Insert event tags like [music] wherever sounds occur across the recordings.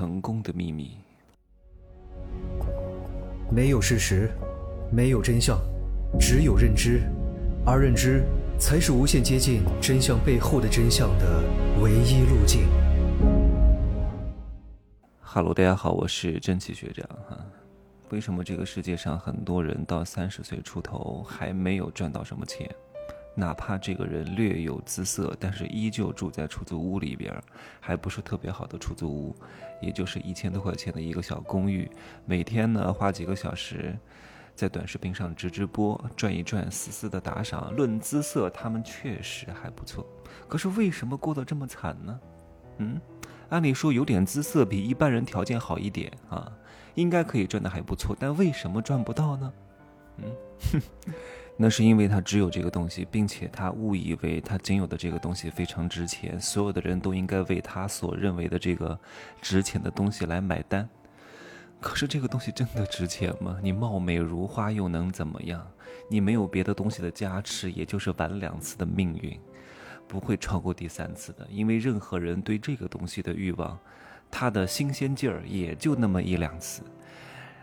成功的秘密。没有事实，没有真相，只有认知，而认知才是无限接近真相背后的真相的唯一路径。哈喽，大家好，我是真奇学长哈。为什么这个世界上很多人到三十岁出头还没有赚到什么钱？哪怕这个人略有姿色，但是依旧住在出租屋里边，还不是特别好的出租屋，也就是一千多块钱的一个小公寓，每天呢花几个小时，在短视频上直直播，转一转，死死的打赏。论姿色，他们确实还不错，可是为什么过得这么惨呢？嗯，按理说有点姿色比一般人条件好一点啊，应该可以赚的还不错，但为什么赚不到呢？嗯，哼。[laughs] 那是因为他只有这个东西，并且他误以为他仅有的这个东西非常值钱，所有的人都应该为他所认为的这个值钱的东西来买单。可是这个东西真的值钱吗？你貌美如花又能怎么样？你没有别的东西的加持，也就是玩两次的命运，不会超过第三次的。因为任何人对这个东西的欲望，他的新鲜劲儿也就那么一两次。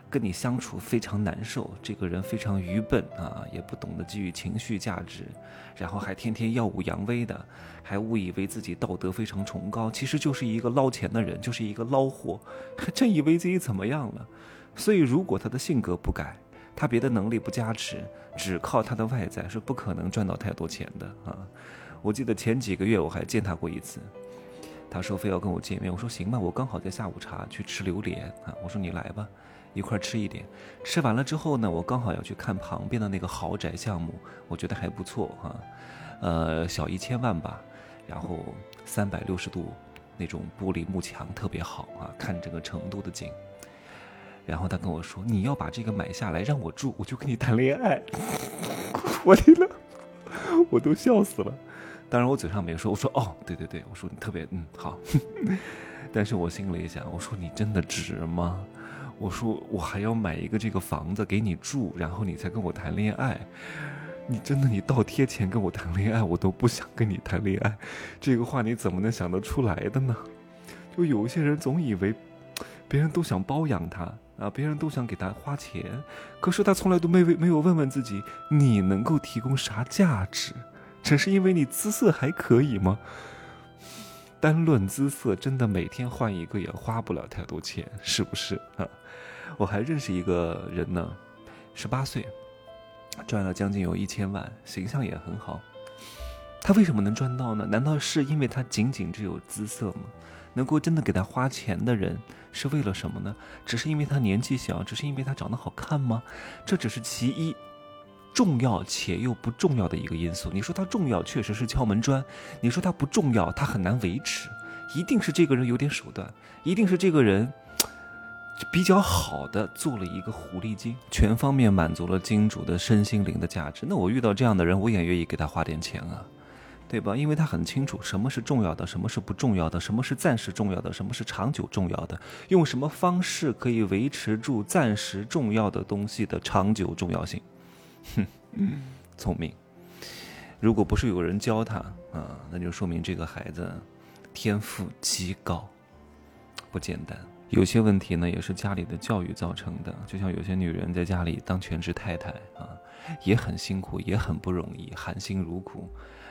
跟你相处非常难受，这个人非常愚笨啊，也不懂得给予情绪价值，然后还天天耀武扬威的，还误以为自己道德非常崇高，其实就是一个捞钱的人，就是一个捞货，[laughs] 真以为自己怎么样了？所以，如果他的性格不改，他别的能力不加持，只靠他的外在是不可能赚到太多钱的啊！我记得前几个月我还见他过一次，他说非要跟我见面，我说行吧，我刚好在下午茶去吃榴莲啊，我说你来吧。一块吃一点，吃完了之后呢，我刚好要去看旁边的那个豪宅项目，我觉得还不错哈，呃，小一千万吧，然后三百六十度那种玻璃幕墙特别好啊，看整个成都的景。然后他跟我说：“你要把这个买下来让我住，我就跟你谈恋爱。” [laughs] 我听了，我都笑死了。当然我嘴上没说，我说：“哦，对对对，我说你特别嗯好。” [laughs] 但是我心里想，我说你真的值吗？我说我还要买一个这个房子给你住，然后你才跟我谈恋爱。你真的你倒贴钱跟我谈恋爱，我都不想跟你谈恋爱。这个话你怎么能想得出来的呢？就有一些人总以为，别人都想包养他啊，别人都想给他花钱，可是他从来都没没有问问自己，你能够提供啥价值？只是因为你姿色还可以吗？单论姿色，真的每天换一个也花不了太多钱，是不是啊？我还认识一个人呢，十八岁，赚了将近有一千万，形象也很好。他为什么能赚到呢？难道是因为他仅仅只有姿色吗？能够真的给他花钱的人是为了什么呢？只是因为他年纪小，只是因为他长得好看吗？这只是其一，重要且又不重要的一个因素。你说它重要，确实是敲门砖；你说它不重要，它很难维持。一定是这个人有点手段，一定是这个人。[tsk] 比较好的做了一个狐狸精，全方面满足了金主的身心灵的价值。那我遇到这样的人，我也愿意给他花点钱啊，对吧？因为他很清楚什么是重要的，什么是不重要的，什么是暂时重要的，什么是长久重要的，用什么方式可以维持住暂时重要的东西的长久重要性。哼，[laughs] 聪明。如果不是有人教他啊，那就说明这个孩子天赋极高，不简单。有些问题呢，也是家里的教育造成的。就像有些女人在家里当全职太太啊，也很辛苦，也很不容易，含辛茹苦。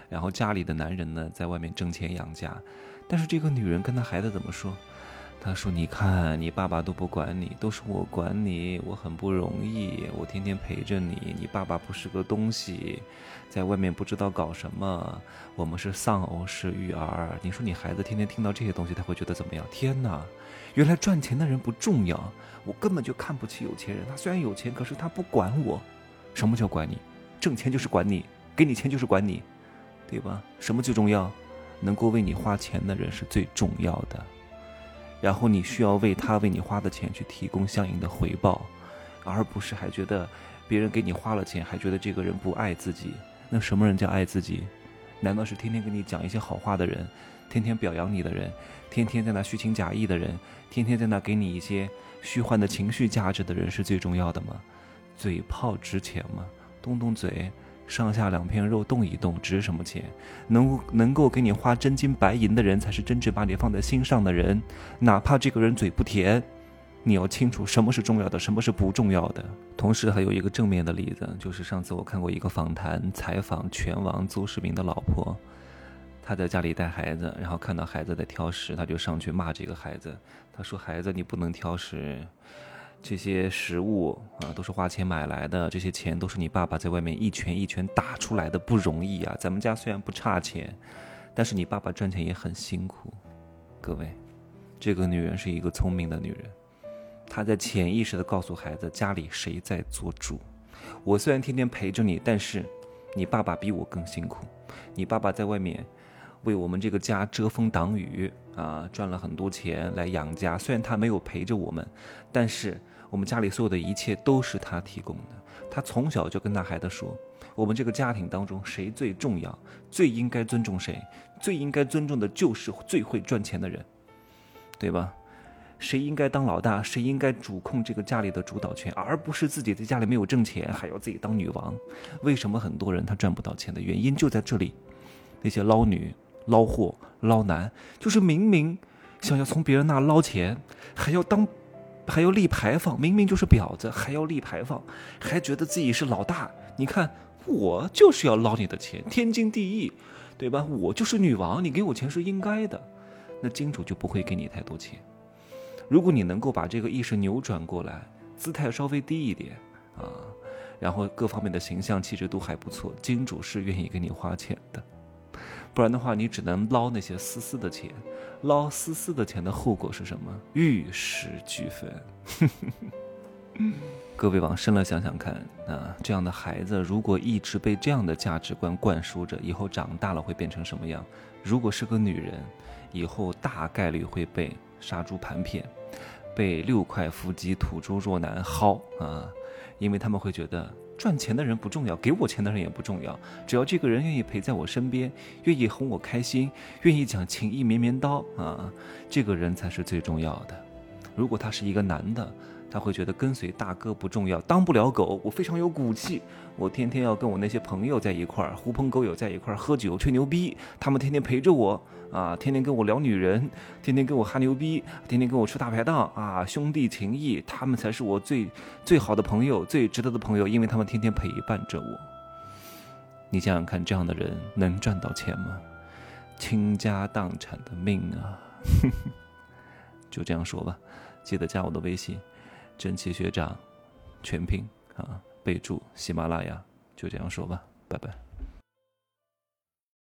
然后家里的男人呢，在外面挣钱养家，但是这个女人跟她孩子怎么说？他说：“你看，你爸爸都不管你，都是我管你，我很不容易，我天天陪着你。你爸爸不是个东西，在外面不知道搞什么。我们是丧偶式育儿。你说你孩子天天听到这些东西，他会觉得怎么样？天哪！”原来赚钱的人不重要，我根本就看不起有钱人。他虽然有钱，可是他不管我。什么叫管你？挣钱就是管你，给你钱就是管你，对吧？什么最重要？能够为你花钱的人是最重要的。然后你需要为他为你花的钱去提供相应的回报，而不是还觉得别人给你花了钱，还觉得这个人不爱自己。那什么人叫爱自己？难道是天天跟你讲一些好话的人？天天表扬你的人，天天在那虚情假意的人，天天在那给你一些虚幻的情绪价值的人是最重要的吗？嘴炮值钱吗？动动嘴，上下两片肉动一动，值什么钱？能能够给你花真金白银的人，才是真正把你放在心上的人。哪怕这个人嘴不甜，你要清楚什么是重要的，什么是不重要的。同时还有一个正面的例子，就是上次我看过一个访谈，采访拳王邹市明的老婆，他在家里带孩子，然后看到孩子在挑食，他就上去骂这个孩子，他说：“孩子，你不能挑食。”这些食物啊，都是花钱买来的，这些钱都是你爸爸在外面一拳一拳打出来的，不容易啊。咱们家虽然不差钱，但是你爸爸赚钱也很辛苦。各位，这个女人是一个聪明的女人，她在潜意识的告诉孩子，家里谁在做主。我虽然天天陪着你，但是你爸爸比我更辛苦。你爸爸在外面为我们这个家遮风挡雨啊，赚了很多钱来养家。虽然他没有陪着我们，但是。我们家里所有的一切都是他提供的。他从小就跟那孩子说：“我们这个家庭当中，谁最重要？最应该尊重谁？最应该尊重的就是最会赚钱的人，对吧？谁应该当老大？谁应该主控这个家里的主导权，而不是自己在家里没有挣钱，还要自己当女王？为什么很多人他赚不到钱的原因就在这里？那些捞女、捞货、捞男，就是明明想要从别人那捞钱，还要当。”还要立牌坊，明明就是婊子，还要立牌坊，还觉得自己是老大。你看，我就是要捞你的钱，天经地义，对吧？我就是女王，你给我钱是应该的。那金主就不会给你太多钱。如果你能够把这个意识扭转过来，姿态稍微低一点啊，然后各方面的形象气质都还不错，金主是愿意给你花钱的。不然的话，你只能捞那些丝丝的钱，捞丝丝的钱的后果是什么？玉石俱焚。[laughs] 各位往深了想想看啊，这样的孩子如果一直被这样的价值观灌输着，以后长大了会变成什么样？如果是个女人，以后大概率会被杀猪盘骗，被六块腹肌土猪弱男薅啊，因为他们会觉得。赚钱的人不重要，给我钱的人也不重要，只要这个人愿意陪在我身边，愿意哄我开心，愿意讲情意绵绵刀啊，这个人才是最重要的。如果他是一个男的。他会觉得跟随大哥不重要，当不了狗，我非常有骨气，我天天要跟我那些朋友在一块儿，狐朋狗友在一块儿喝酒吹牛逼，他们天天陪着我啊，天天跟我聊女人，天天跟我哈牛逼，天天跟我吃大排档啊，兄弟情谊，他们才是我最最好的朋友，最值得的朋友，因为他们天天陪伴着我。你想想看，这样的人能赚到钱吗？倾家荡产的命啊！[laughs] 就这样说吧，记得加我的微信。真奇学长，全拼啊，备注喜马拉雅，就这样说吧，拜拜。